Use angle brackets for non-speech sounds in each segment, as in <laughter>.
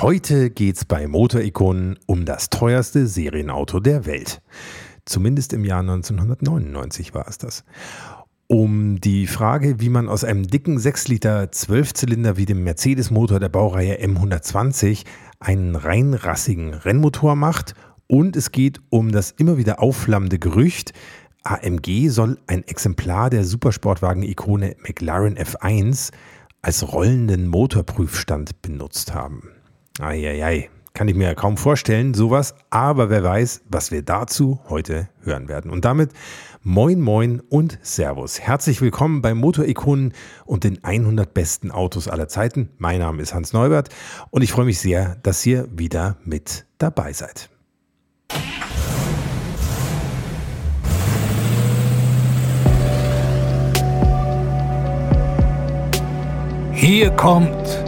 Heute geht's bei Motorikonen um das teuerste Serienauto der Welt. Zumindest im Jahr 1999 war es das. Um die Frage, wie man aus einem dicken 6 Liter Zwölfzylinder wie dem Mercedes-Motor der Baureihe M120 einen reinrassigen Rennmotor macht. Und es geht um das immer wieder aufflammende Gerücht, AMG soll ein Exemplar der Supersportwagen-Ikone McLaren F1 als rollenden Motorprüfstand benutzt haben. Eieiei, kann ich mir ja kaum vorstellen, sowas, aber wer weiß, was wir dazu heute hören werden. Und damit moin moin und Servus. Herzlich willkommen bei Motorikonen und den 100 besten Autos aller Zeiten. Mein Name ist Hans Neubert und ich freue mich sehr, dass ihr wieder mit dabei seid. Hier kommt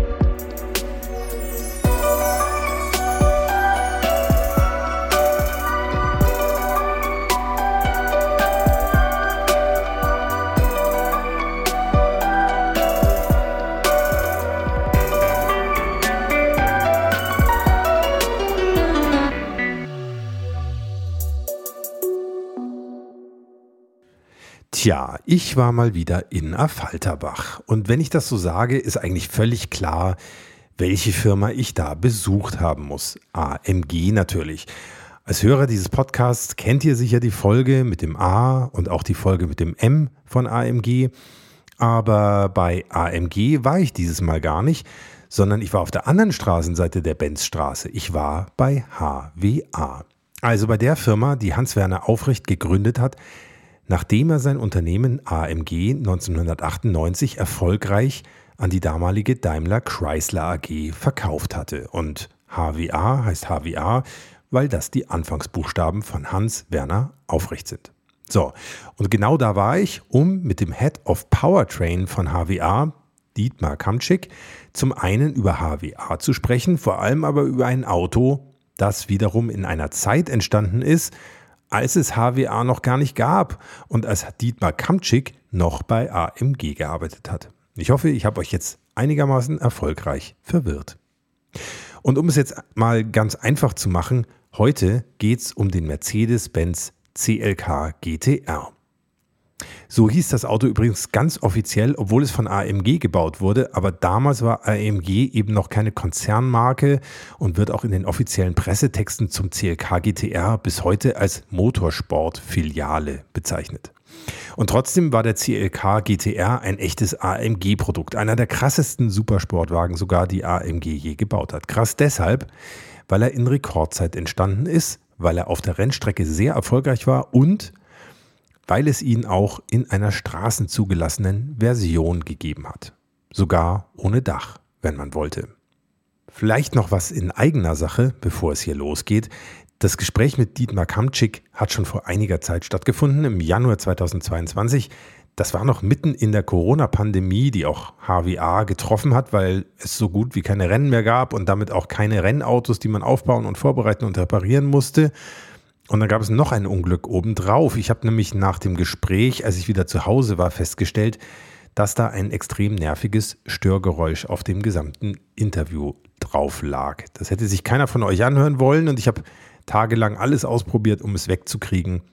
Ich war mal wieder in Affalterbach. Und wenn ich das so sage, ist eigentlich völlig klar, welche Firma ich da besucht haben muss. AMG natürlich. Als Hörer dieses Podcasts kennt ihr sicher die Folge mit dem A und auch die Folge mit dem M von AMG. Aber bei AMG war ich dieses Mal gar nicht, sondern ich war auf der anderen Straßenseite der Benzstraße. Ich war bei HWA. Also bei der Firma, die Hans-Werner Aufrecht gegründet hat, nachdem er sein Unternehmen AMG 1998 erfolgreich an die damalige Daimler Chrysler AG verkauft hatte. Und HWA heißt HWA, weil das die Anfangsbuchstaben von Hans Werner Aufrecht sind. So, und genau da war ich, um mit dem Head of Powertrain von HWA, Dietmar Kamczyk, zum einen über HWA zu sprechen, vor allem aber über ein Auto, das wiederum in einer Zeit entstanden ist, als es HWA noch gar nicht gab und als Dietmar Kamczyk noch bei AMG gearbeitet hat. Ich hoffe, ich habe euch jetzt einigermaßen erfolgreich verwirrt. Und um es jetzt mal ganz einfach zu machen, heute geht es um den Mercedes-Benz CLK GTR. So hieß das Auto übrigens ganz offiziell, obwohl es von AMG gebaut wurde, aber damals war AMG eben noch keine Konzernmarke und wird auch in den offiziellen Pressetexten zum CLK GTR bis heute als Motorsport-Filiale bezeichnet. Und trotzdem war der CLK GTR ein echtes AMG-Produkt, einer der krassesten Supersportwagen sogar, die AMG je gebaut hat. Krass deshalb, weil er in Rekordzeit entstanden ist, weil er auf der Rennstrecke sehr erfolgreich war und weil es ihn auch in einer straßenzugelassenen Version gegeben hat. Sogar ohne Dach, wenn man wollte. Vielleicht noch was in eigener Sache, bevor es hier losgeht. Das Gespräch mit Dietmar Kamczyk hat schon vor einiger Zeit stattgefunden, im Januar 2022. Das war noch mitten in der Corona-Pandemie, die auch HWA getroffen hat, weil es so gut wie keine Rennen mehr gab und damit auch keine Rennautos, die man aufbauen und vorbereiten und reparieren musste. Und dann gab es noch ein Unglück obendrauf. Ich habe nämlich nach dem Gespräch, als ich wieder zu Hause war, festgestellt, dass da ein extrem nerviges Störgeräusch auf dem gesamten Interview drauf lag. Das hätte sich keiner von euch anhören wollen und ich habe tagelang alles ausprobiert, um es wegzukriegen,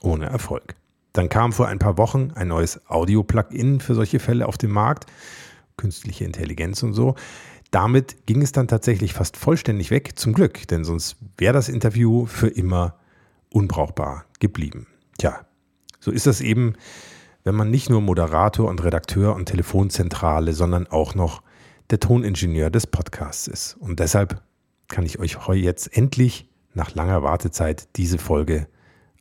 ohne Erfolg. Dann kam vor ein paar Wochen ein neues Audio-Plugin für solche Fälle auf den Markt, künstliche Intelligenz und so. Damit ging es dann tatsächlich fast vollständig weg, zum Glück, denn sonst wäre das Interview für immer unbrauchbar geblieben. Tja, so ist das eben, wenn man nicht nur Moderator und Redakteur und Telefonzentrale, sondern auch noch der Toningenieur des Podcasts ist. Und deshalb kann ich euch heute jetzt endlich nach langer Wartezeit diese Folge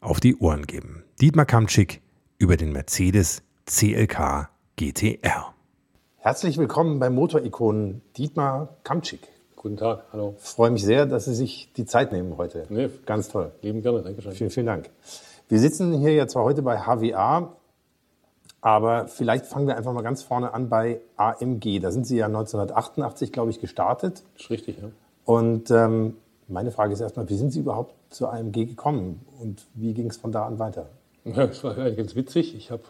auf die Ohren geben. Dietmar Kamczyk über den Mercedes CLK GTR. Herzlich willkommen beim Motorikonen Dietmar Kamczyk. Guten Tag, hallo. Ich freue mich sehr, dass Sie sich die Zeit nehmen heute. Nee, Ganz toll. Lieben gerne, danke schön. Vielen, vielen Dank. Wir sitzen hier ja zwar heute bei HWA, aber vielleicht fangen wir einfach mal ganz vorne an bei AMG. Da sind Sie ja 1988, glaube ich, gestartet. Das ist richtig, ja. Und ähm, Meine Frage ist erstmal, wie sind Sie überhaupt zu AMG gekommen und wie ging es von da an weiter? Ja, <laughs> das war eigentlich ganz witzig. Ich habe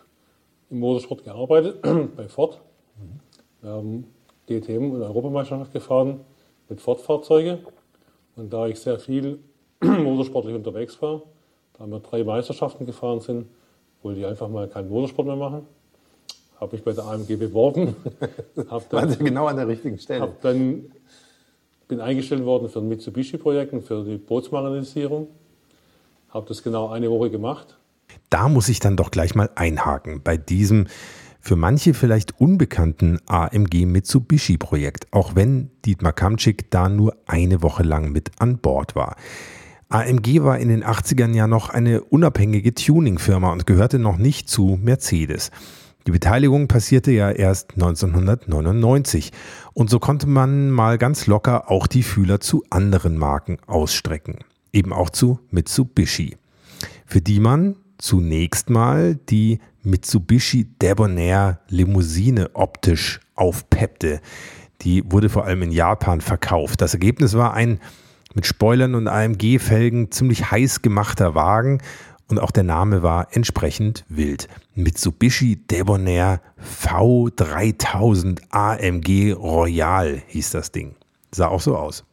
im Motorsport gearbeitet, <clears throat> bei Ford. Mhm. Wir haben DTM und Europameisterschaft gefahren mit Ford-Fahrzeugen. Und da ich sehr viel <clears throat> motorsportlich unterwegs war, da wir drei Meisterschaften gefahren sind, wollte ich einfach mal keinen Motorsport mehr machen. Habe mich bei der AMG beworben. <laughs> hab dann, Waren Sie genau an der richtigen Stelle? Hab dann, bin eingestellt worden für ein Mitsubishi-Projekt und für die Bootsmarinisierung. Habe das genau eine Woche gemacht. Da muss ich dann doch gleich mal einhaken bei diesem für manche vielleicht unbekannten AMG Mitsubishi Projekt, auch wenn Dietmar Kamczyk da nur eine Woche lang mit an Bord war. AMG war in den 80ern ja noch eine unabhängige Tuningfirma und gehörte noch nicht zu Mercedes. Die Beteiligung passierte ja erst 1999 und so konnte man mal ganz locker auch die Fühler zu anderen Marken ausstrecken, eben auch zu Mitsubishi, für die man zunächst mal die Mitsubishi Debonair Limousine optisch aufpeppte. Die wurde vor allem in Japan verkauft. Das Ergebnis war ein mit Spoilern und AMG-Felgen ziemlich heiß gemachter Wagen und auch der Name war entsprechend wild. Mitsubishi Debonair V3000 AMG Royal hieß das Ding. Sah auch so aus.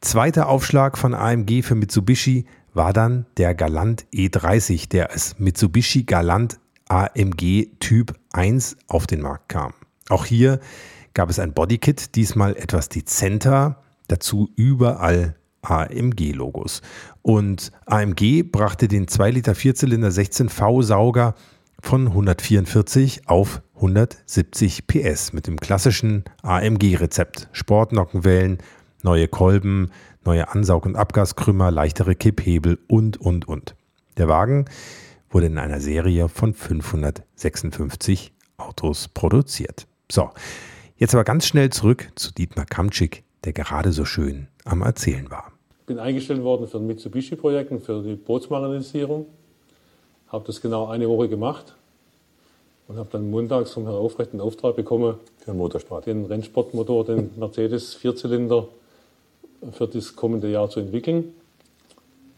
Zweiter Aufschlag von AMG für Mitsubishi war dann der Galant E30, der als Mitsubishi Galant AMG Typ 1 auf den Markt kam. Auch hier gab es ein Bodykit, diesmal etwas dezenter, dazu überall AMG-Logos. Und AMG brachte den 2 Liter Vierzylinder 16V Sauger von 144 auf 170 PS mit dem klassischen AMG-Rezept. Sportnockenwellen, neue Kolben, neue Ansaug- und Abgaskrümmer, leichtere Kipphebel und, und, und. Der Wagen wurde in einer Serie von 556 Autos produziert. So, jetzt aber ganz schnell zurück zu Dietmar Kamczyk, der gerade so schön am Erzählen war. Ich bin eingestellt worden für ein Mitsubishi-Projekt für die Bootsmarinisierung. Habe das genau eine Woche gemacht und habe dann montags vom Herrn Aufrecht einen Auftrag bekommen, für den Motorsport. Den Rennsportmotor, den Mercedes Vierzylinder für das kommende Jahr zu entwickeln.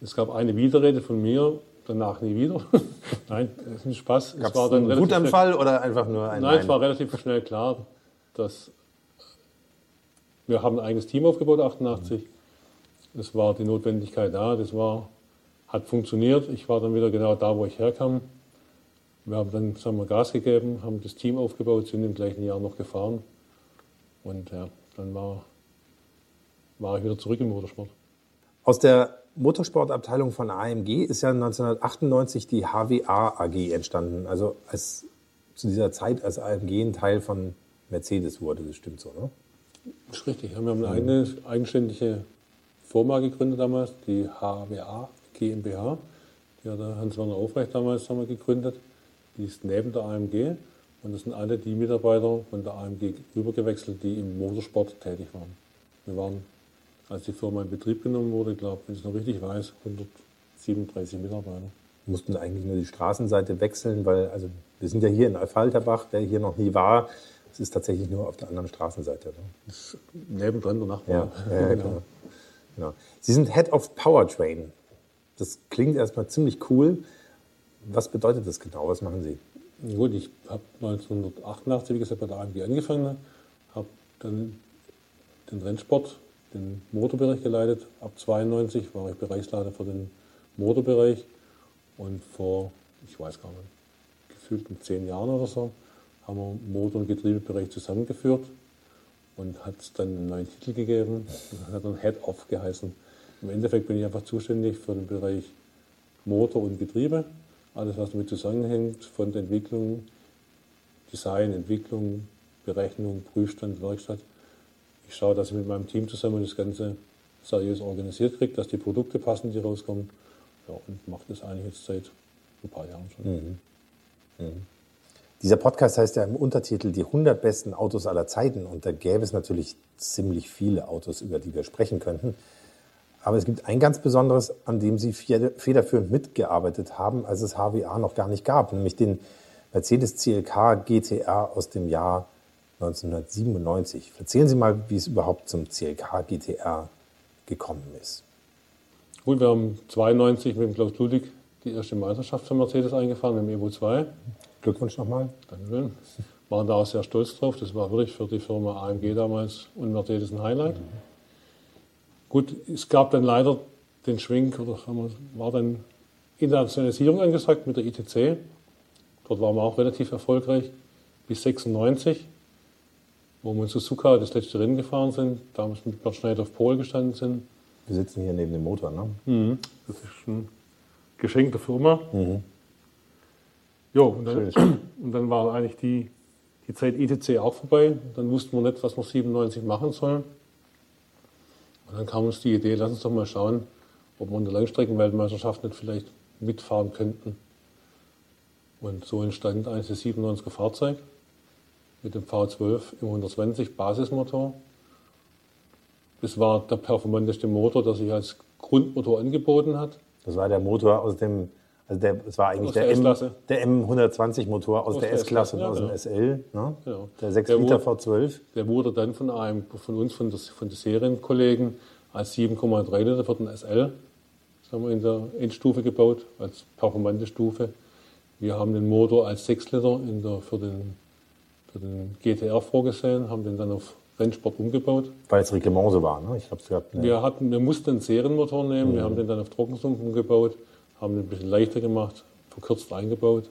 Es gab eine Widerrede von mir, danach nie wieder. <laughs> Nein, das ist ein Spaß. Gab's es war dann einen Wutanfall oder einfach nur ein Nein, es war relativ schnell klar, dass wir haben ein eigenes Team aufgebaut, 88. Es war die Notwendigkeit da, das war, hat funktioniert. Ich war dann wieder genau da, wo ich herkam. Wir haben dann sagen wir, Gas gegeben, haben das Team aufgebaut, sind im gleichen Jahr noch gefahren. Und ja, dann war, war ich wieder zurück im Motorsport. Aus der Motorsportabteilung von AMG ist ja 1998 die HWA AG entstanden. Also als, zu dieser Zeit, als AMG ein Teil von Mercedes wurde. Das stimmt so, ne? Das ist richtig. Wir haben eine eigene, eigenständige Firma gegründet damals, die HWA GmbH. Die hat Hans-Werner Aufrecht damals haben wir gegründet. Die ist neben der AMG. Und das sind alle die Mitarbeiter von der AMG rübergewechselt, die im Motorsport tätig waren. Wir waren als die Firma in Betrieb genommen wurde, ich glaube, wenn ich es noch richtig weiß, 137 Mitarbeiter. Wir mussten eigentlich nur die Straßenseite wechseln, weil also wir sind ja hier in Alfalterbach, der hier noch nie war. Es ist tatsächlich nur auf der anderen Straßenseite. Ne? Das nebendran der Nachbar. Ja, ja, ja <laughs> genau. genau. Sie sind Head of Powertrain. Das klingt erstmal ziemlich cool. Was bedeutet das genau? Was machen Sie? Gut, ich habe 1988, wie gesagt, bei der AMG angefangen, habe dann den Rennsport den Motorbereich geleitet. Ab 92 war ich Bereichsleiter für den Motorbereich und vor, ich weiß gar nicht, gefühlt um zehn Jahren oder so, haben wir Motor- und Getriebebereich zusammengeführt und hat es dann einen neuen Titel gegeben und hat dann Head-Off geheißen. Im Endeffekt bin ich einfach zuständig für den Bereich Motor und Getriebe, alles was damit zusammenhängt, von der Entwicklung, Design, Entwicklung, Berechnung, Prüfstand, Werkstatt ich schaue, dass ich mit meinem Team zusammen das Ganze seriös organisiert kriege, dass die Produkte passen, die rauskommen. Ja, und mache das eigentlich jetzt seit ein paar Jahren schon. Mhm. Mhm. Dieser Podcast heißt ja im Untertitel die 100 besten Autos aller Zeiten. Und da gäbe es natürlich ziemlich viele Autos, über die wir sprechen könnten. Aber es gibt ein ganz besonderes, an dem Sie federführend mitgearbeitet haben, als es HWA noch gar nicht gab, nämlich den Mercedes CLK GTR aus dem Jahr 1997. Erzählen Sie mal, wie es überhaupt zum CLK GTR gekommen ist. Gut, wir haben 92 mit dem Klaus Ludwig die erste Meisterschaft für Mercedes eingefahren, mit dem Evo 2. Glückwunsch nochmal. Dankeschön. Waren da auch sehr stolz drauf. Das war wirklich für die Firma AMG damals und Mercedes ein Highlight. Mhm. Gut, es gab dann leider den Schwenk, oder war dann Internationalisierung angesagt mit der ITC. Dort waren wir auch relativ erfolgreich bis 96, wo wir in Suzuka das letzte Rennen gefahren sind, damals mit Bert Schneider auf Pole gestanden sind. Wir sitzen hier neben dem Motor, ne? Mhm. Das ist ein Geschenk der Firma. Mhm. Jo, und dann, <clears throat> und dann war eigentlich die, die Zeit ITC auch vorbei. Dann wussten wir nicht, was wir 97 machen sollen. Und dann kam uns die Idee, lass uns doch mal schauen, ob wir in der Langstreckenweltmeisterschaft nicht vielleicht mitfahren könnten. Und so entstand eigentlich das 97er Fahrzeug mit dem V12 im 120 Basismotor. Das war der performanteste Motor, der sich als Grundmotor angeboten hat. Das war der Motor aus dem, also der, das war eigentlich der, M, der M120-Motor aus, aus, der S-Klasse und ja, aus dem genau. SL, ne? genau. der 6 der Liter wurde, V12. Der wurde dann von, einem, von uns, von, des, von den Serienkollegen, als 7,3 Liter für den SL haben wir in der Endstufe gebaut, als performante Stufe. Wir haben den Motor als 6 Liter in der, für, den, den GTR vorgesehen, haben den dann auf Rennsport umgebaut. Weil es Reglement so war, ne? Ich hab's gehabt. Ne? Wir, hatten, wir mussten einen Serienmotor nehmen, mhm. wir haben den dann auf Trockensumpf umgebaut, haben den ein bisschen leichter gemacht, verkürzt eingebaut.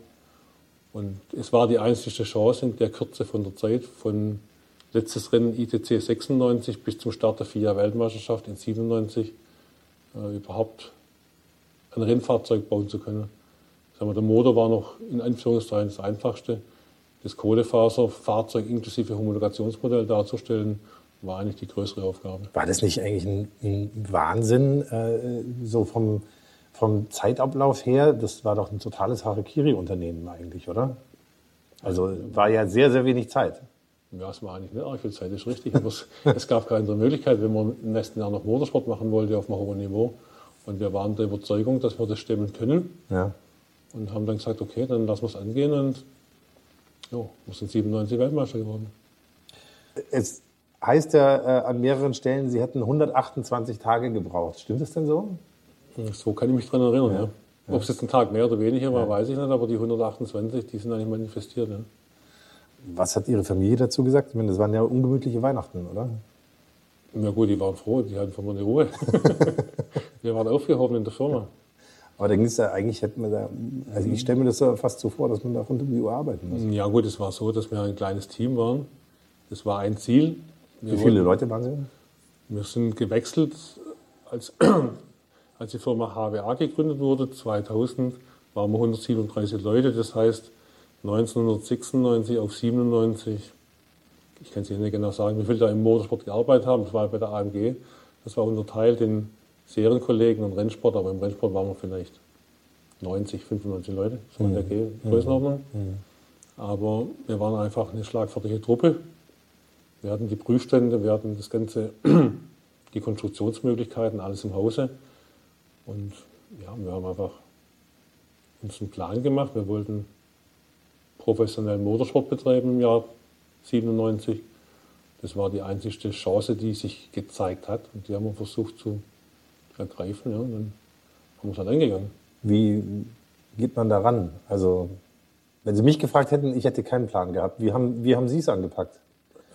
Und es war die einzige Chance in der Kürze von der Zeit, von letztes Rennen ITC 96 bis zum Start der FIA-Weltmeisterschaft in 97 äh, überhaupt ein Rennfahrzeug bauen zu können. Sagen wir, der Motor war noch in Anführungszeichen das einfachste. Das Kohlefaserfahrzeug inklusive Homologationsmodell darzustellen, war eigentlich die größere Aufgabe. War das nicht eigentlich ein, ein Wahnsinn, äh, so vom, vom Zeitablauf her? Das war doch ein totales Harakiri-Unternehmen eigentlich, oder? Also war ja sehr, sehr wenig Zeit. Ja, es war eigentlich nicht arg viel Zeit, ist richtig. Aber es, <laughs> es gab keine andere Möglichkeit, wenn man im nächsten Jahr noch Motorsport machen wollte auf einem hohen Niveau. Und wir waren der Überzeugung, dass wir das stemmen können. Ja. Und haben dann gesagt, okay, dann lassen wir es angehen. Und ja, wir sind 97 Weltmeister geworden. Es heißt ja äh, an mehreren Stellen, Sie hätten 128 Tage gebraucht. Stimmt das denn so? So kann ich mich daran erinnern, ja. ja. Ob es jetzt ein Tag mehr oder weniger war, ja. weiß ich nicht, aber die 128, die sind eigentlich manifestiert. Ja. Was hat Ihre Familie dazu gesagt? Ich meine, das waren ja ungemütliche Weihnachten, oder? Na gut, die waren froh, die hatten von mir eine Ruhe. <laughs> Wir waren aufgehoben in der Firma. Aber da ging es ja eigentlich, hätten wir da, also ich stelle mir das so fast so vor, dass man da rund um die Uhr arbeiten muss. Ja gut, es war so, dass wir ein kleines Team waren. Das war ein Ziel. Wir Wie viele wollten, Leute waren Sie? Wir sind gewechselt, als, <clears throat> als die Firma HWA gegründet wurde, 2000, waren wir 137 Leute. Das heißt, 1996 auf 97 ich kann es Ihnen nicht genau sagen, wie viele da im Motorsport gearbeitet haben. Das war bei der AMG. Das war unterteilt in Serienkollegen und Rennsport, aber im Rennsport waren wir vielleicht 90, 95 Leute, so in der mhm. Größenordnung. Mhm. Aber wir waren einfach eine schlagfertige Truppe. Wir hatten die Prüfstände, wir hatten das ganze, <clears throat> die Konstruktionsmöglichkeiten, alles im Hause. Und ja, wir haben einfach uns einen Plan gemacht. Wir wollten professionellen Motorsport betreiben im Jahr 97. Das war die einzige Chance, die sich gezeigt hat. Und die haben wir versucht zu ergreifen. Ja, und dann haben wir es halt angegangen. Wie geht man daran? Also, wenn Sie mich gefragt hätten, ich hätte keinen Plan gehabt. Wie haben, wie haben Sie es angepackt?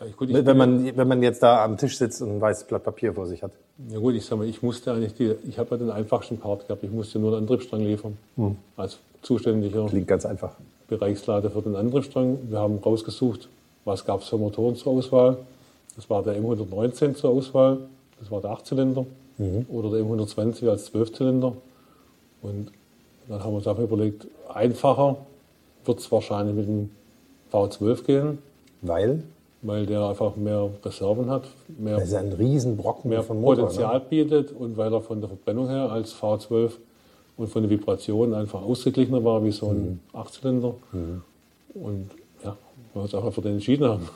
Ja, gut, wenn, man, wenn man jetzt da am Tisch sitzt und ein weißes Blatt Papier vor sich hat. Ja gut, ich sag mal, ich musste eigentlich die, ich habe ja den einfachsten Part gehabt. Ich musste nur den Antriebsstrang liefern. Hm. Als zuständiger Klingt ganz einfach. Bereichsleiter für den Antriebsstrang. Wir haben rausgesucht, was gab es für Motoren zur Auswahl? Das war der M119 zur Auswahl, das war der 8-Zylinder. Mhm. Oder der M120 als 12-Zylinder. Und dann haben wir uns einfach überlegt, einfacher wird es wahrscheinlich mit dem V12 gehen. Weil? Weil der einfach mehr Reserven hat, mehr, das ist ein Riesenbrocken mehr von Motor, Potenzial ne? bietet und weil er von der Verbrennung her als V12 und von den Vibrationen einfach ausgeglichener war wie so ein mhm. Achtzylinder. Mhm. Und weil wir uns einfach für den entschieden haben.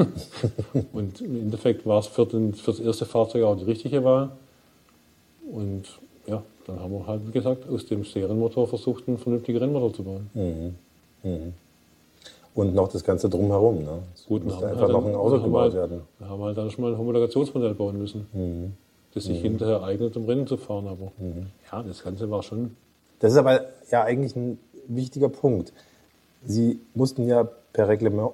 <laughs> und im Endeffekt war es für, den, für das erste Fahrzeug auch die richtige Wahl. Und ja, dann haben wir halt, wie gesagt, aus dem Serienmotor versucht, einen vernünftigen Rennmotor zu bauen. Mhm. Mhm. Und noch das Ganze drumherum. Ne? Es Gut, musste einfach halt noch ein Auto gebaut halt, werden. Wir haben halt dann schon mal ein Homologationsmodell bauen müssen. Mhm. das sich hinterher eignet, um Rennen zu fahren. Aber ja, das Ganze war schon Das ist aber ja eigentlich ein wichtiger Punkt. Sie mussten ja per Reglement,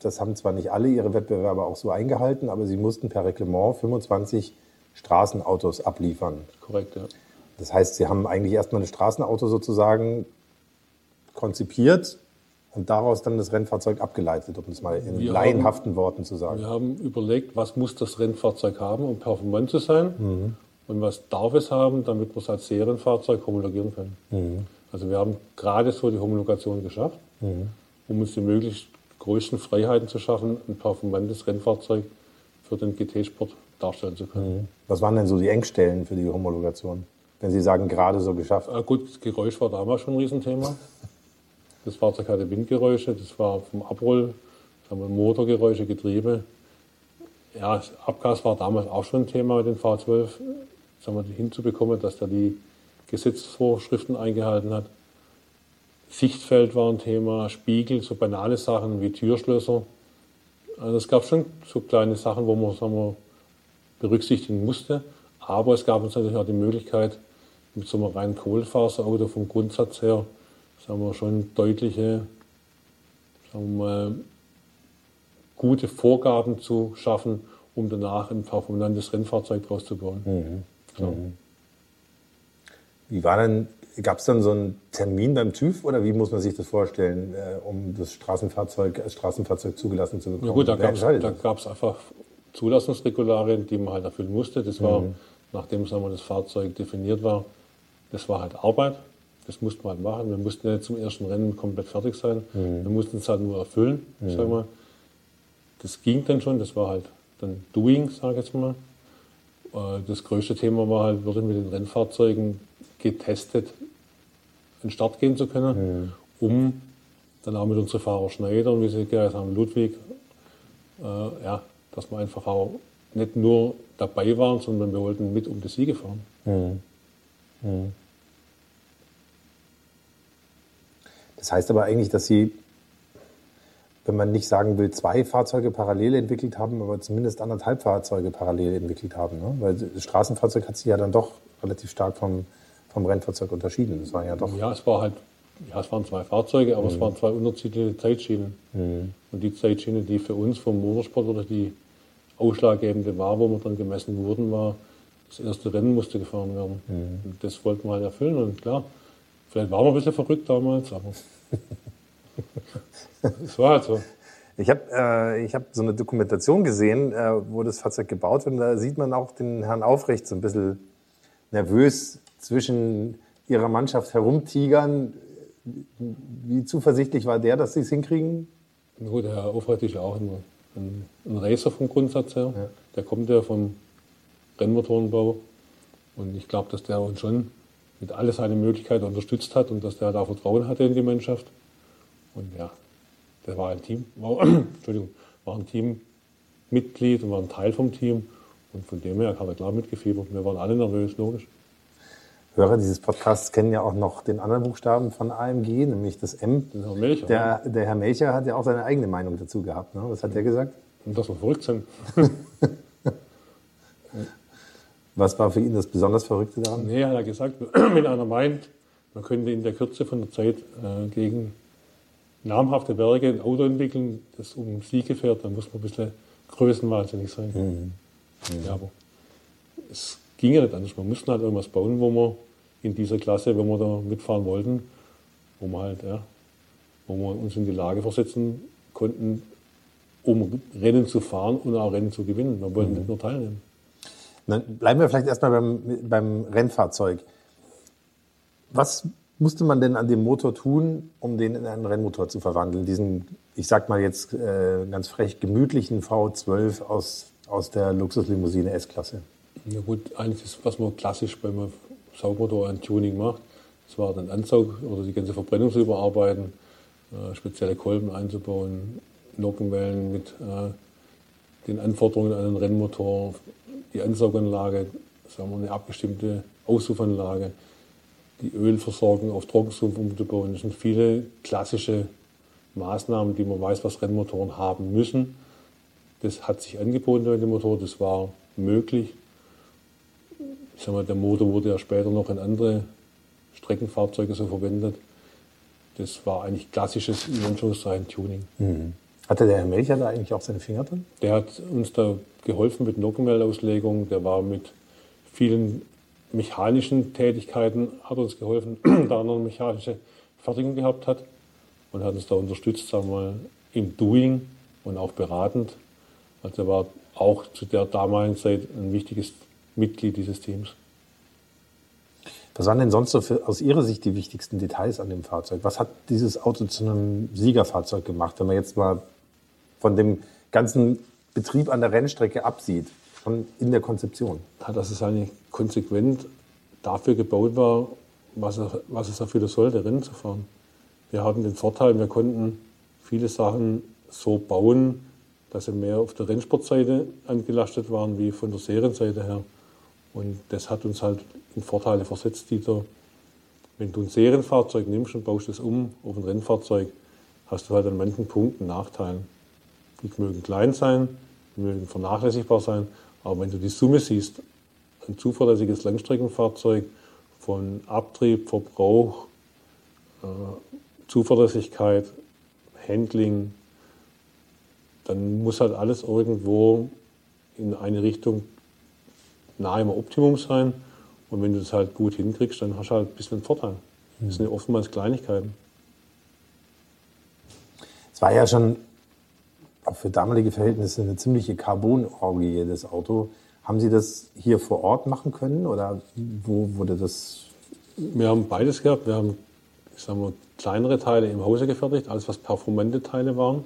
das haben zwar nicht alle ihre Wettbewerber auch so eingehalten, aber sie mussten per Reglement 25 Straßenautos abliefern. korrekt, ja. Das heißt, sie haben eigentlich erstmal ein Straßenauto sozusagen konzipiert und daraus dann das Rennfahrzeug abgeleitet, um es mal in Wir laienhaften Worten zu sagen. Wir haben überlegt, was muss das Rennfahrzeug haben, um performant zu sein und was darf es haben, damit wir es als Serienfahrzeug homologieren können. Also wir haben gerade so die Homologation geschafft, um uns die möglichst größten Freiheiten zu schaffen, ein performantes Rennfahrzeug für den GT-Sport darstellen zu können. Was waren denn so die Engstellen für die Homologation? Wenn Sie sagen, gerade so geschafft. Ah, gut, das Geräusch war damals schon ein Riesenthema. Das Fahrzeug hatte Windgeräusche, das war vom Abroll, Motorgeräusche, Getriebe. Ja, Abgas war damals auch schon ein Thema mit den V12, sagen wir, hinzubekommen, dass der die Gesetzesvorschriften eingehalten hat. Sichtfeld war ein Thema, Spiegel, so banale Sachen wie Türschlösser. Also es gab schon so kleine Sachen, wo man, sagen wir, berücksichtigen musste. Aber es gab uns natürlich auch die Möglichkeit, mit so einem reinen Kohlenfaserauto vom Grundsatz her, sagen wir, schon deutliche, sagen wir mal, gute Vorgaben zu schaffen, um danach ein performantes Rennfahrzeug draus zu bauen. Klar. Wie war denn, gab es dann so einen Termin beim TÜV oder wie muss man sich das vorstellen, äh, um das Straßenfahrzeug als Straßenfahrzeug zugelassen zu bekommen? Ja gut, da gab es einfach Zulassungsregularien, die man halt erfüllen musste. Das war, nachdem sagen wir, das Fahrzeug definiert war, das war halt Arbeit. Das mussten wir halt machen. Wir mussten ja nicht zum ersten Rennen komplett fertig sein. Wir mussten es halt nur erfüllen, sag mal. Das ging dann schon, das war halt dann Doing, sage ich jetzt mal. Äh, Das größte Thema war halt, wirklich mit den Rennfahrzeugen getestet, an den Start gehen zu können, um dann auch mit unseren Fahrer Schneider und wie sie gehört haben, Ludwig, äh, ja, dass wir einfach auch nicht nur dabei waren, sondern wir wollten mit um die Siege fahren. Das heißt aber eigentlich, dass Sie, wenn man nicht sagen will, zwei Fahrzeuge parallel entwickelt haben, aber zumindest anderthalb Fahrzeuge parallel entwickelt haben. Ne? Weil das Straßenfahrzeug hat sich ja dann doch relativ stark vom, vom Rennfahrzeug unterschieden. Das war ja doch. Ja, es war halt, ja, es waren zwei Fahrzeuge, aber es waren zwei unterschiedliche Zeitschienen. Und die Zeitschiene, die für uns vom Motorsport oder die ausschlaggebende war, wo wir dann gemessen wurden, war, das erste Rennen musste gefahren werden. Und das wollten wir halt erfüllen. Und klar, vielleicht waren wir ein bisschen verrückt damals, aber <laughs> es war halt so. Ich habe äh, ich hab so eine Dokumentation gesehen, äh, wo das Fahrzeug gebaut wird. Und da sieht man auch den Herrn Aufrecht so ein bisschen nervös zwischen ihrer Mannschaft herumtigern. Wie zuversichtlich war der, dass sie es hinkriegen? Gut, der Herr Aufrecht ist ja auch ein, ein, ein Racer vom Grundsatz her. Der kommt ja vom Rennmotorenbau. Und ich glaube, dass der uns schon mit alle seine Möglichkeiten unterstützt hat und dass der da Vertrauen hatte in die Mannschaft. Und ja, der war ein Team, war, <coughs> Entschuldigung, war ein Teammitglied und war ein Teil vom Team. Und von dem her hat er klar mitgefiebert. Wir waren alle nervös, logisch. Hörer dieses Podcasts kennen ja auch noch den anderen Buchstaben von AMG, nämlich das M. Den Herrn Melcher. Der, der Herr Melcher hat ja auch seine eigene Meinung dazu gehabt. Ne? Was hat der gesagt? Und dass wir verrückt sind. <laughs> Was war für ihn das besonders Verrückte daran? Nee, hat er gesagt, <clears throat> wenn einer meint, man könnte in der Kürze von der Zeit äh, gegen namhafte Werke ein Auto entwickeln, das um Siege fährt, dann muss man ein bisschen größenwahnsinnig sein. Ja, aber es ging ja nicht anders. Wir mussten halt irgendwas bauen, wo wir in dieser Klasse, wenn wir da mitfahren wollten, wo wir halt, ja, wo wir uns in die Lage versetzen konnten, um Rennen zu fahren und auch Rennen zu gewinnen. Wir wollten nicht nur teilnehmen. Dann bleiben wir vielleicht erstmal beim, beim Rennfahrzeug. Was musste man denn an dem Motor tun, um den in einen Rennmotor zu verwandeln? Diesen, ich sag mal jetzt äh, ganz frech, gemütlichen V12 aus, aus der Luxuslimousine S-Klasse. Ja gut, eigentlich ist, was man klassisch beim Saugmotor ein Tuning macht, das war den Ansaug oder die ganze Verbrennung zu überarbeiten, äh, spezielle Kolben einzubauen, Nockenwellen mit äh, den Anforderungen an den Rennmotor, die Ansauganlage, sagen wir, eine abgestimmte Auspuffanlage, die Ölversorgung auf Trockensumpf umzubauen. Das sind viele klassische Maßnahmen, die man weiß, was Ich sag mal, der Motor wurde ja später noch in andere Streckenfahrzeuge so verwendet. Das war eigentlich klassisches in Anführungszeichen Tuning. Mhm. Hatte der Herr Melcher da eigentlich auch seine Finger drin? Der hat uns da geholfen mit Nockenmellauslegung. Der war mit vielen mechanischen Tätigkeiten, hat uns geholfen, <clears throat> da er eine mechanische Fertigung gehabt hat und hat uns da unterstützt, sagen wir mal, im Doing und auch beratend. Also er war auch zu der damaligen Zeit ein wichtiges Mitglied dieses Teams. Was waren denn sonst so für, aus Ihrer Sicht die wichtigsten Details an dem Fahrzeug? Was hat dieses Auto zu einem Siegerfahrzeug gemacht, wenn man jetzt mal von dem ganzen Betrieb an der Rennstrecke absieht, schon in der Konzeption? Ja, dass es eigentlich konsequent dafür gebaut war, was, er, was es erfüllen sollte, Rennen zu fahren. Wir hatten den Vorteil, wir konnten viele Sachen so bauen, dass sie mehr auf der Rennsportseite angelastet waren wie von der Serienseite her. Und das hat uns halt in Vorteile versetzt, Dieter. Wenn du ein Serienfahrzeug nimmst und baust es um auf ein Rennfahrzeug, hast du halt an manchen Punkten Nachteile. Die mögen klein sein, die mögen vernachlässigbar sein, aber wenn du die Summe siehst, ein zuverlässiges Langstreckenfahrzeug von Abtrieb, Verbrauch, äh, Zuverlässigkeit, Handling, dann muss halt alles irgendwo in eine Richtung nahe im Optimum sein. Und wenn du das halt gut hinkriegst, dann hast du halt ein bisschen einen Vorteil. Das sind ja oftmals Kleinigkeiten. Es war ja schon auch für damalige Verhältnisse eine ziemliche Carbonorgie, das Auto. Haben Sie das hier vor Ort machen können oder wo wurde das? Wir haben beides gehabt. Wir haben, ich sag mal, kleinere Teile im Hause gefertigt, alles was performante Teile waren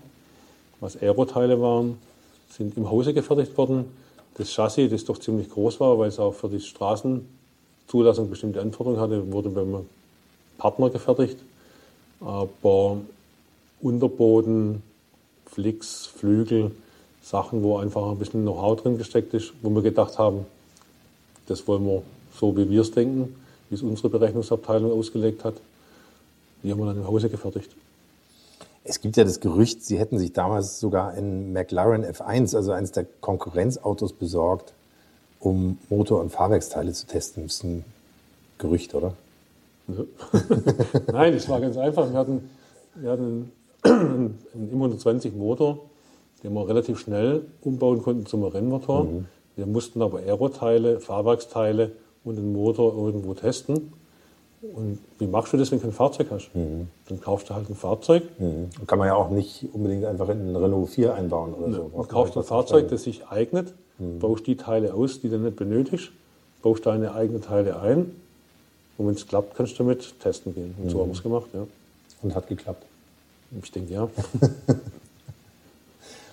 was Aeroteile waren, sind im Hause gefertigt worden. Das Chassis, das doch ziemlich groß war, weil es auch für die Straßenzulassung bestimmte Anforderungen hatte, wurde beim Partner gefertigt. Aber Unterboden, Flicks, Flügel, Sachen, wo einfach ein bisschen Know-how drin gesteckt ist, wo wir gedacht haben, das wollen wir so, wie wir es denken, wie es unsere Berechnungsabteilung ausgelegt hat, die haben wir dann im Hause gefertigt. Es gibt ja das Gerücht, Sie hätten sich damals sogar einen McLaren F1, also eines der Konkurrenzautos, besorgt, um Motor- und Fahrwerksteile zu testen. Das ist ein Gerücht, oder? <laughs> Nein, das war ganz einfach. Wir hatten, wir hatten einen, <clears throat> einen M120 Motor, den wir relativ schnell umbauen konnten zum Rennmotor. Mhm. Wir mussten aber Aeroteile, Fahrwerksteile und den Motor irgendwo testen. Und wie machst du das, wenn du kein Fahrzeug hast? Mhm. Dann kaufst du halt ein Fahrzeug. Mhm. Kann man ja auch nicht unbedingt einfach in einen Renault 4 einbauen oder so. Du kaufst ein Fahrzeug, das sich eignet, mhm. baust die Teile aus, die du nicht benötigst, baust deine eigenen Teile ein. Und wenn es klappt, kannst du damit testen gehen. Und so mhm. haben wir es gemacht, ja. Und hat geklappt? Ich denke, ja. <laughs>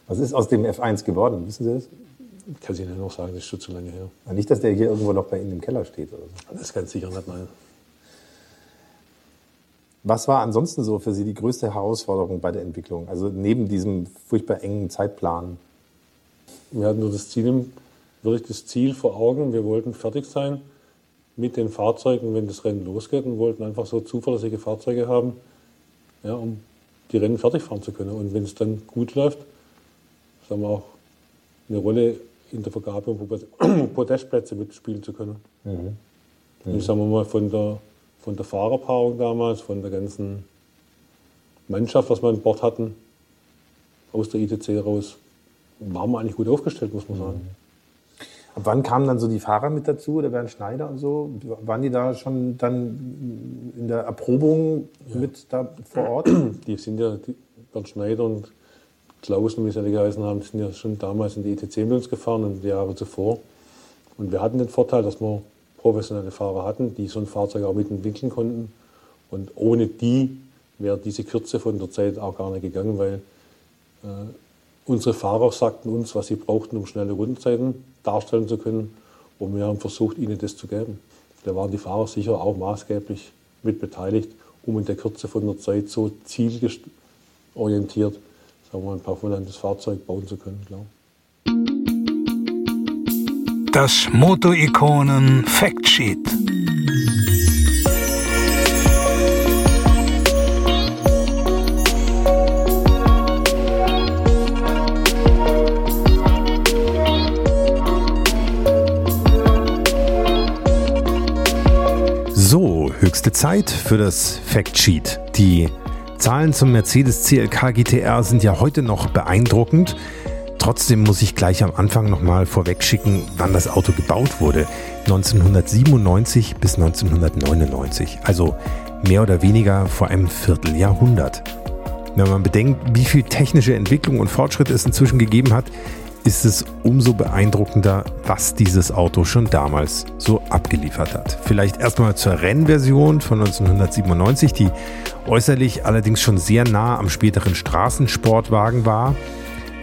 Was ist aus dem F1 geworden? Wissen Sie das? Kann ich Ihnen noch sagen, das ist schon zu lange her. Nicht, dass der hier irgendwo noch bei Ihnen im Keller steht oder so. Das kann sicher nicht, nein. Was war ansonsten so für Sie die größte Herausforderung bei der Entwicklung? Also neben diesem furchtbar engen Zeitplan? Wir hatten nur das Ziel, wirklich das Ziel vor Augen. Wir wollten fertig sein mit den Fahrzeugen, wenn das Rennen losgeht und wollten einfach so zuverlässige Fahrzeuge haben, ja, um die Rennen fertig fahren zu können. Und wenn es dann gut läuft, sagen wir auch eine Rolle in der Vergabe um Podestplätze <clears throat> mitspielen zu können. Mhm. Mhm. Und sagen wir mal von der von der Fahrerpaarung damals, von der ganzen Mannschaft, was wir an Bord hatten, aus der ITC raus, waren wir eigentlich gut aufgestellt, muss man sagen. Ab wann kamen dann so die Fahrer mit dazu, der Bernd Schneider und so? Waren die da schon dann in der Erprobung ja. mit da vor Ort? <clears throat> Die sind ja, die, Bernd Schneider und Klausen, wie sie alle geheißen haben, sind ja schon damals in die ITC mit uns gefahren und die Jahre zuvor. Und wir hatten den Vorteil, dass wir professionelle Fahrer hatten, die so ein Fahrzeug auch mitentwickeln konnten. Und ohne die wäre diese Kürze von der Zeit auch gar nicht gegangen, weil äh, unsere Fahrer sagten uns, was sie brauchten, um schnelle Rundenzeiten darstellen zu können. Und wir haben versucht, ihnen das zu geben. Da waren die Fahrer sicher auch maßgeblich mit beteiligt, um in der Kürze von der Zeit so zielorientiert sagen wir, ein performantes Fahrzeug bauen zu können, glaube Das Moto-Ikonen Factsheet. höchste Zeit für das Factsheet. Die Zahlen zum Mercedes CLK GTR sind ja heute noch beeindruckend. Trotzdem muss ich gleich am Anfang nochmal vorwegschicken, wann das Auto gebaut wurde. 1997 bis 1999, also mehr oder weniger vor einem Vierteljahrhundert. Wenn man bedenkt, wie viel technische Entwicklung und Fortschritt es inzwischen gegeben hat, ist es umso beeindruckender, was dieses Auto schon damals so abgeliefert hat. Vielleicht erstmal zur Rennversion von 1997, die äußerlich allerdings schon sehr nah am späteren Straßensportwagen war.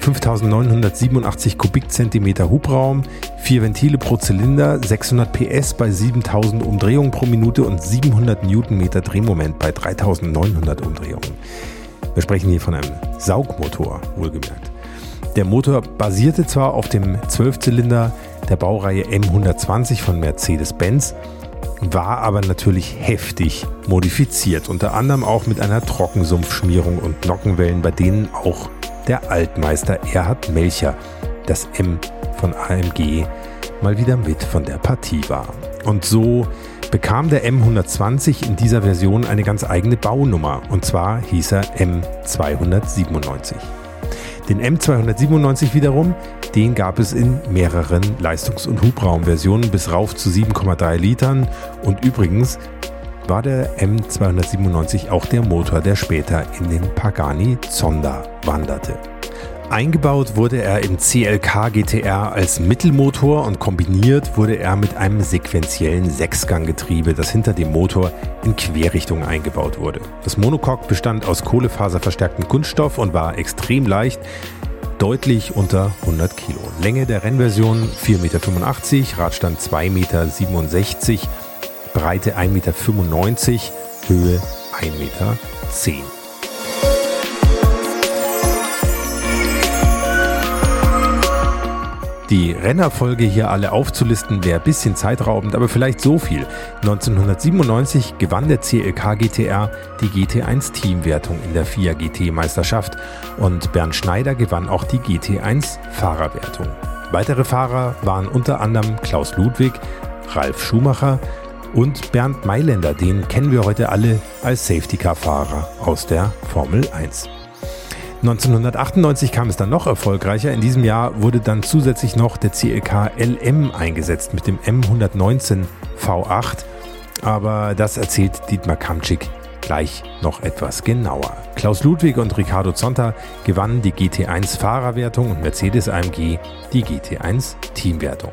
5987 Kubikzentimeter Hubraum, vier Ventile pro Zylinder, 600 PS bei 7000 Umdrehungen pro Minute und 700 Newtonmeter Drehmoment bei 3900 Umdrehungen. Wir sprechen hier von einem Saugmotor, wohlgemerkt. Der Motor basierte zwar auf dem Zwölfzylinder der Baureihe M120 von Mercedes-Benz, war aber natürlich heftig modifiziert, unter anderem auch mit einer Trockensumpfschmierung und Nockenwellen, bei denen auch der Altmeister Erhard Melcher, das M von AMG, mal wieder mit von der Partie war. Und so bekam der M120 in dieser Version eine ganz eigene Baunummer, und zwar hieß er M297. Den M297 wiederum, den gab es in mehreren Leistungs- und Hubraumversionen bis rauf zu 7,3 Litern. Und übrigens war der M297 auch der Motor, der später in den Pagani Zonda wanderte. Eingebaut wurde er im CLK GTR als Mittelmotor und kombiniert wurde er mit einem sequentiellen Sechsganggetriebe, das hinter dem Motor in Querrichtung eingebaut wurde. Das Monocoque bestand aus kohlefaserverstärktem Kunststoff und war extrem leicht, deutlich unter 100 Kilo. Länge der Rennversion 4,85 Meter, Radstand 2,67 Meter, Breite 1,95 Meter, Höhe 1,10 Meter. Die Rennerfolge hier alle aufzulisten wäre ein bisschen zeitraubend, aber vielleicht so viel. 1997 gewann der CLK GTR die GT1 Teamwertung in der FIA GT Meisterschaft und Bernd Schneider gewann auch die GT1 Fahrerwertung. Weitere Fahrer waren unter anderem Klaus Ludwig, Ralf Schumacher und Bernd Mailänder, den kennen wir heute alle als Safety-Car-Fahrer aus der Formel 1. 1998 kam es dann noch erfolgreicher. In diesem Jahr wurde dann zusätzlich noch der CLK LM eingesetzt mit dem M119 V8. Aber das erzählt Dietmar Kamczyk gleich noch etwas genauer. Klaus Ludwig und Ricardo Zonta gewannen die GT1 Fahrerwertung und Mercedes AMG die GT1 Teamwertung.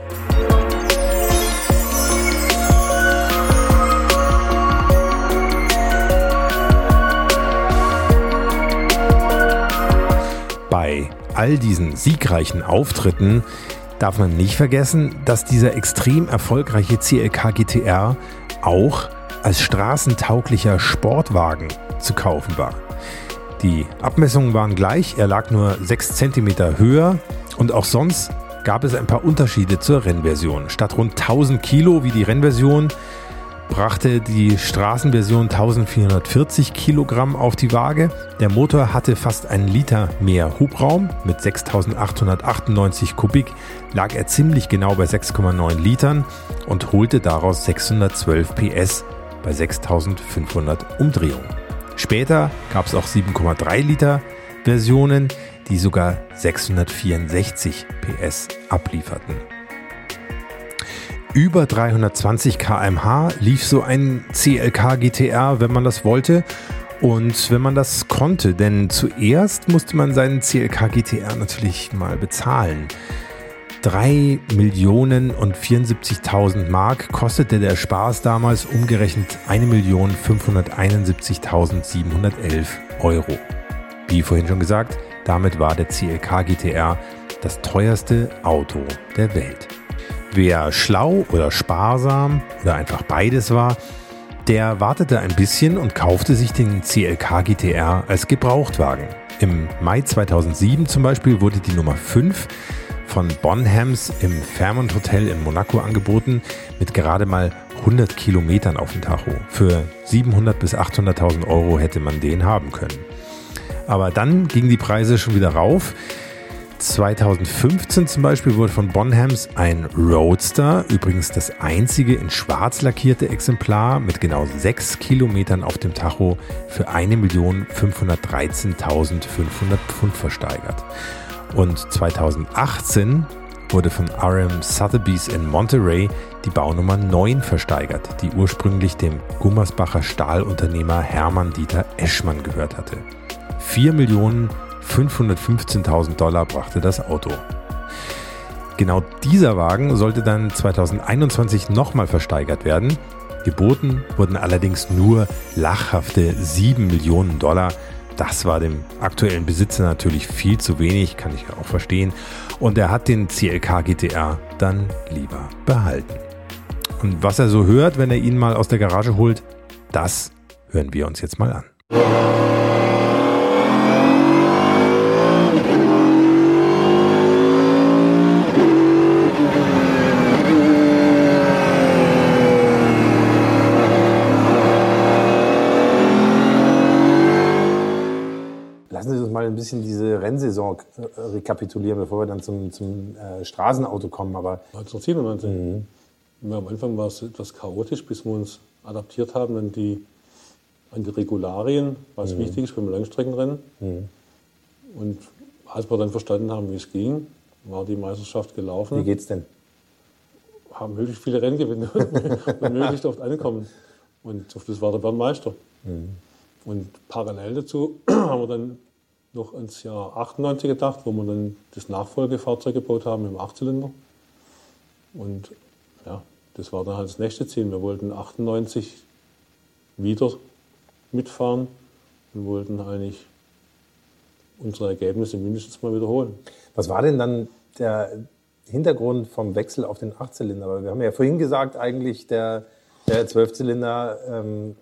Bei all diesen siegreichen Auftritten darf man nicht vergessen, dass dieser extrem erfolgreiche CLK GTR auch als straßentauglicher Sportwagen zu kaufen war. Die Abmessungen waren gleich, er lag nur 6 cm höher und auch sonst gab es ein paar Unterschiede zur Rennversion. Statt rund 1000 Kilo wie die Rennversion brachte die Straßenversion 1440 Kilogramm auf die Waage. Der Motor hatte fast einen Liter mehr Hubraum. Mit 6898 Kubik lag er ziemlich genau bei 6,9 Litern und holte daraus 612 PS bei 6500 Umdrehungen. Später gab es auch 7,3 Liter Versionen, die sogar 664 PS ablieferten über 320 km/h lief so ein CLK GTR, wenn man das wollte. Und wenn man das konnte, denn zuerst musste man seinen CLK GTR natürlich mal bezahlen. 3 Millionen und 74.000 Mark kostete der Spaß damals umgerechnet 1.571.711 Euro. Wie vorhin schon gesagt, damit war der CLK GTR das teuerste Auto der Welt. Wer schlau oder sparsam oder einfach beides war, der wartete ein bisschen und kaufte sich den CLK GTR als Gebrauchtwagen. Im Mai 2007 zum Beispiel wurde die Nummer 5 von Bonhams im Fairmont Hotel in Monaco angeboten mit gerade mal 100 Kilometern auf dem Tacho. Für 700 bis 800.000 Euro hätte man den haben können. Aber dann gingen die Preise schon wieder rauf. 2015 zum Beispiel wurde von Bonhams ein Roadster, übrigens das einzige in schwarz lackierte Exemplar mit genau 6 Kilometern auf dem Tacho, für 1.513.500 Pfund versteigert. Und 2018 wurde von RM Sotheby's in Monterey die Baunummer 9 versteigert, die ursprünglich dem Gummersbacher Stahlunternehmer Hermann Dieter Eschmann gehört hatte. 4 Millionen 515.000 Dollar brachte das Auto. Genau dieser Wagen sollte dann 2021 nochmal versteigert werden. Geboten wurden allerdings nur lachhafte 7 Millionen Dollar. Das war dem aktuellen Besitzer natürlich viel zu wenig, kann ich auch verstehen. Und er hat den CLK GTR dann lieber behalten. Und was er so hört, wenn er ihn mal aus der Garage holt, das hören wir uns jetzt mal an. ein bisschen diese Rennsaison äh, rekapitulieren, bevor wir dann zum, zum äh, Straßenauto kommen. Aber 1997. Mhm. Ja, am Anfang war es etwas chaotisch, bis wir uns adaptiert haben an die, an die Regularien, was mhm. wichtig ist beim Langstreckenrennen. Mhm. Und als wir dann verstanden haben, wie es ging, war die Meisterschaft gelaufen. Wie geht's denn? Haben möglichst viele Rennen gewinnen <laughs> und möglichst oft ankommen. Und das war der Bernmeister. Mhm. Und parallel dazu <clears throat> haben wir dann noch ins Jahr 98 gedacht, wo wir dann das Nachfolgefahrzeug gebaut haben im Achtzylinder. Und ja, das war dann halt das nächste Ziel. Wir wollten 98 wieder mitfahren und wollten eigentlich unsere Ergebnisse mindestens mal wiederholen. Was war denn dann der Hintergrund vom Wechsel auf den Achtzylinder? Weil wir haben ja vorhin gesagt, eigentlich der, der Zwölfzylinder ähm,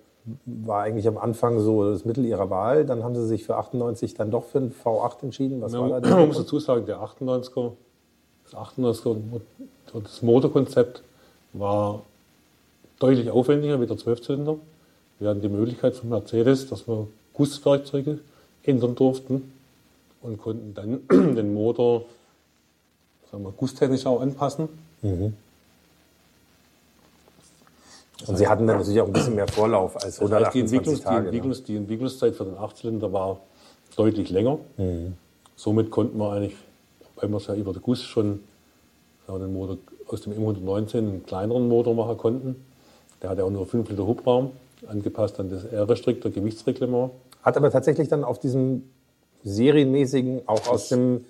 war eigentlich am Anfang so das Mittel ihrer Wahl. Dann haben sie sich für 98 dann doch für einen V8 entschieden. Was ja, war da man muss dazu sagen, der 98er, das 98er, das Motorkonzept war deutlich aufwendiger wie der 12-Zylinder. Wir hatten die Möglichkeit von Mercedes, dass wir Gusswerkzeuge ändern durften und konnten dann <clears throat> den Motor sagen wir, gusstechnisch auch anpassen. Mhm. Und Sie hatten dann natürlich auch ein bisschen mehr Vorlauf als 128 die Entwicklungs, Tage. Die, Entwicklungs, die Entwicklungszeit für den Achtzylinder war deutlich länger. Mhm. Somit konnten wir eigentlich, weil wir es ja über den Guss schon den Motor aus dem M119 einen kleineren Motor machen konnten. Der hatte auch nur 5 Liter Hubraum, angepasst an das R-Restriktor Gewichtsreglement. Hat aber tatsächlich dann auf diesem serienmäßigen, auch aus dem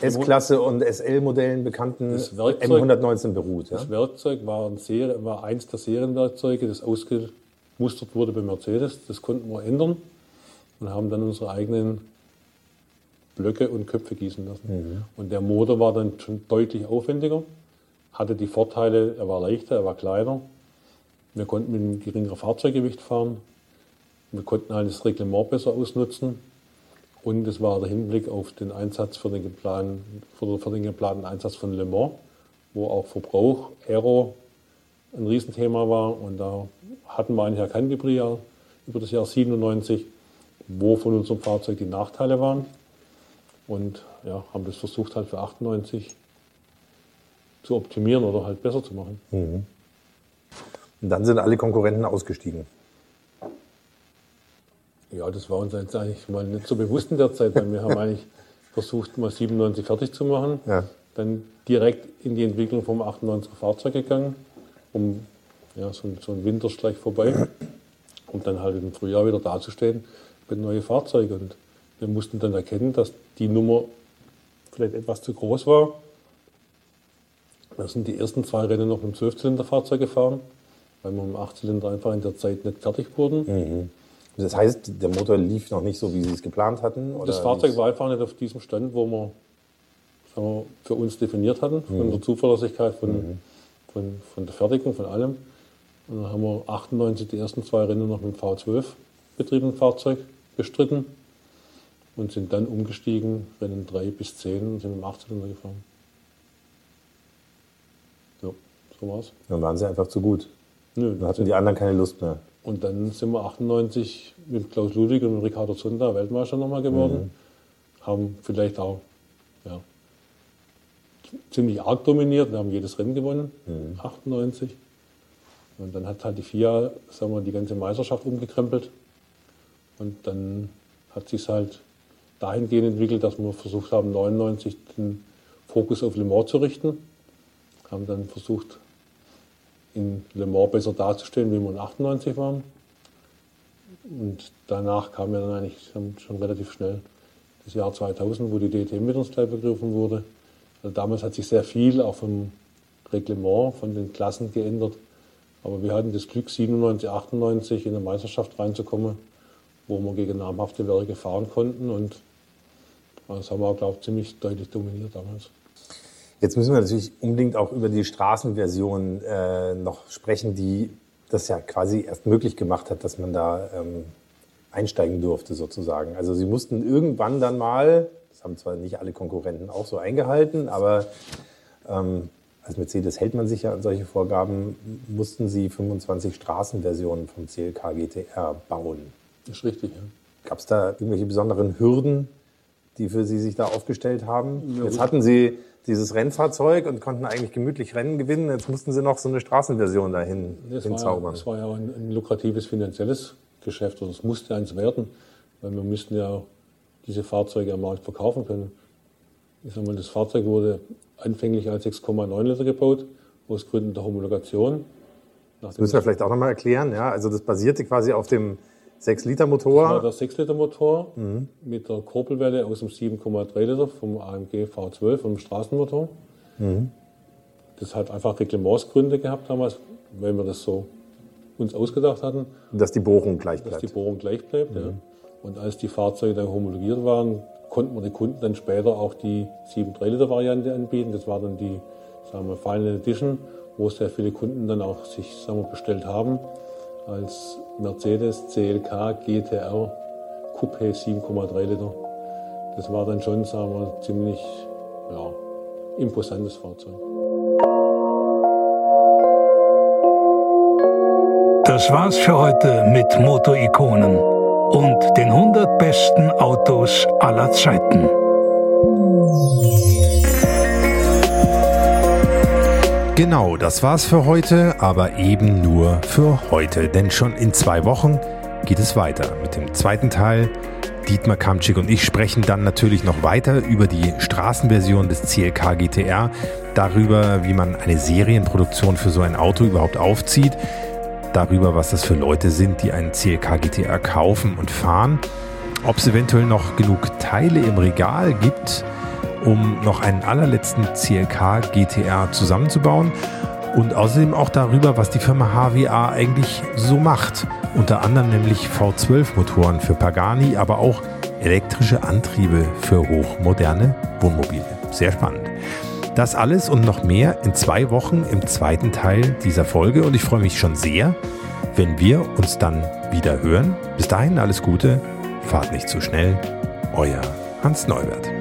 S-Klasse und SL-Modellen bekannten M119 beruht. Ja? Das Werkzeug war, ein Serie, war eins der Serienwerkzeuge, das ausgemustert wurde bei Mercedes. Das konnten wir ändern und haben dann unsere eigenen Blöcke und Köpfe gießen lassen. Mhm. Und der Motor war dann schon deutlich aufwendiger, hatte die Vorteile, er war leichter, er war kleiner. Wir konnten mit einem geringeren Fahrzeuggewicht fahren. Wir konnten halt das Reglement besser ausnutzen. Und es war der Hinblick auf den Einsatz für den, geplanten, für den geplanten Einsatz von Le Mans, wo auch Verbrauch, Aero ein Riesenthema war. Und da hatten wir eigentlich erkannt Jahr, über das Jahr 97, wo von unserem Fahrzeug die Nachteile waren. Und ja, haben das versucht halt für 98 zu optimieren oder halt besser zu machen. Mhm. Und dann sind alle Konkurrenten ausgestiegen. Ja, das war uns eigentlich mal nicht so bewusst in der Zeit, weil wir haben eigentlich versucht, mal 97 fertig zu machen. Ja. Dann direkt in die Entwicklung vom 98er Fahrzeug gegangen, um ja, so, so ein Winterstreich vorbei, um dann halt im Frühjahr wieder dazustehen mit neuen Fahrzeugen. Und wir mussten dann erkennen, dass die Nummer vielleicht etwas zu groß war. Wir sind die ersten zwei Rennen noch mit dem 12-Zylinder-Fahrzeug gefahren, weil wir mit dem 8-Zylinder einfach in der Zeit nicht fertig wurden. Mhm. Das heißt, der Motor lief noch nicht so, wie Sie es geplant hatten? das Fahrzeug war einfach nicht auf diesem Stand, wo wir, wir für uns definiert hatten, von mhm. der Zuverlässigkeit, von, mhm. von, von der Fertigung, von allem. Und dann haben wir 98 die ersten zwei Rennen noch mit dem V12 betriebenen Fahrzeug bestritten und sind dann umgestiegen, Rennen 3 bis 10 und sind mit dem 18 gefahren. Ja, so war's. Dann waren sie einfach zu gut. Nö, dann hatten die anderen keine Lust mehr. Und dann sind wir 98 mit Klaus Ludwig und Ricardo Zunda Weltmeister nochmal geworden. Mhm. Haben vielleicht auch ja, ziemlich arg dominiert. Wir haben jedes Rennen gewonnen, 98. Und dann hat halt die FIA, sagen wir, die ganze Meisterschaft umgekrempelt. Und dann hat sich halt dahingehend entwickelt, dass wir versucht haben, 99 den Fokus auf Le Mans zu richten. Haben dann versucht, in Le Mans besser dazustehen, wie wir in 98 waren. Und danach kam ja dann eigentlich schon relativ schnell das Jahr 2000, wo die DTM mit uns gleich begriffen wurde. Also damals hat sich sehr viel auch vom Reglement, von den Klassen geändert. Aber wir hatten das Glück, 97, 98 in der Meisterschaft reinzukommen, wo wir gegen namhafte Werke fahren konnten. Und das haben wir auch, glaube ich, ziemlich deutlich dominiert damals. Jetzt müssen wir natürlich unbedingt auch über die Straßenversion äh, noch sprechen, die das ja quasi erst möglich gemacht hat, dass man da ähm, einsteigen durfte sozusagen. Also sie mussten irgendwann dann mal, das haben zwar nicht alle Konkurrenten auch so eingehalten, aber ähm, als Mercedes hält man sich ja an solche Vorgaben, mussten sie 25 Straßenversionen vom CLK GTR bauen. Das ist richtig, ja. Gab es da irgendwelche besonderen Hürden, die für Sie sich da aufgestellt haben? Ja, Jetzt hatten Sie dieses Rennfahrzeug und konnten eigentlich gemütlich Rennen gewinnen. Jetzt mussten Sie noch so eine Straßenversion dahin das hinzaubern. War, das war ja ein, ein lukratives finanzielles Geschäft. Also es musste eins werden, weil wir müssten ja diese Fahrzeuge am Markt verkaufen können. Ich sag mal, das Fahrzeug wurde anfänglich als 6,9 Liter gebaut, aus Gründen der Homologation. Das müssen wir vielleicht auch nochmal erklären. Ja? Also das basierte quasi auf dem 6-Liter-Motor. Das war der 6-Liter-Motor mhm. mit der Kurbelwelle aus dem 7,3 Liter vom AMG V12, vom Straßenmotor. Mhm. Das hat einfach Reglementsgründe gehabt damals, weil wir das so uns ausgedacht hatten. Dass die Bohrung gleich bleibt. Dass die Bohrung gleich bleibt, mhm. ja. Und als die Fahrzeuge dann homologiert waren, konnten wir den Kunden dann später auch die 7,3 Liter Variante anbieten. Das war dann die sagen wir, Final Edition, wo sehr viele Kunden dann auch sich sagen wir, bestellt haben als Mercedes CLK GTR Coupé 7,3 Liter. Das war dann schon sagen wir, ziemlich ja, imposantes Fahrzeug. Das war's für heute mit Motorikonen und den 100 besten Autos aller Zeiten. Genau, das war's für heute, aber eben nur für heute, denn schon in zwei Wochen geht es weiter mit dem zweiten Teil. Dietmar Kamczyk und ich sprechen dann natürlich noch weiter über die Straßenversion des CLK GTR, darüber, wie man eine Serienproduktion für so ein Auto überhaupt aufzieht, darüber, was das für Leute sind, die einen CLK GTR kaufen und fahren, ob es eventuell noch genug Teile im Regal gibt, um noch einen allerletzten CLK GTR zusammenzubauen und außerdem auch darüber, was die Firma HWA eigentlich so macht. Unter anderem nämlich V12-Motoren für Pagani, aber auch elektrische Antriebe für hochmoderne Wohnmobile. Sehr spannend. Das alles und noch mehr in zwei Wochen im zweiten Teil dieser Folge und ich freue mich schon sehr, wenn wir uns dann wieder hören. Bis dahin alles Gute, fahrt nicht zu schnell, euer Hans Neubert.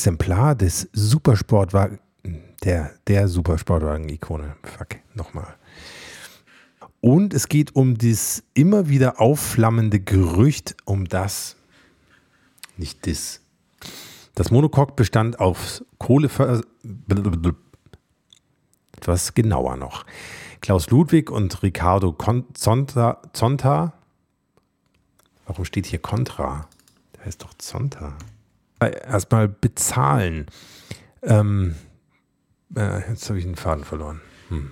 Exemplar des Supersportwagen, der, der Supersportwagen-Ikone, fuck, nochmal. Und es geht um das immer wieder aufflammende Gerücht um das, nicht das, Das Monocoque bestand auf Kohlever... Etwas genauer noch. Klaus Ludwig und Ricardo Zonta, Zonta. Warum steht hier Contra? Der heißt doch Zonta. Erstmal bezahlen. Ähm, äh, jetzt habe ich den Faden verloren. Hm.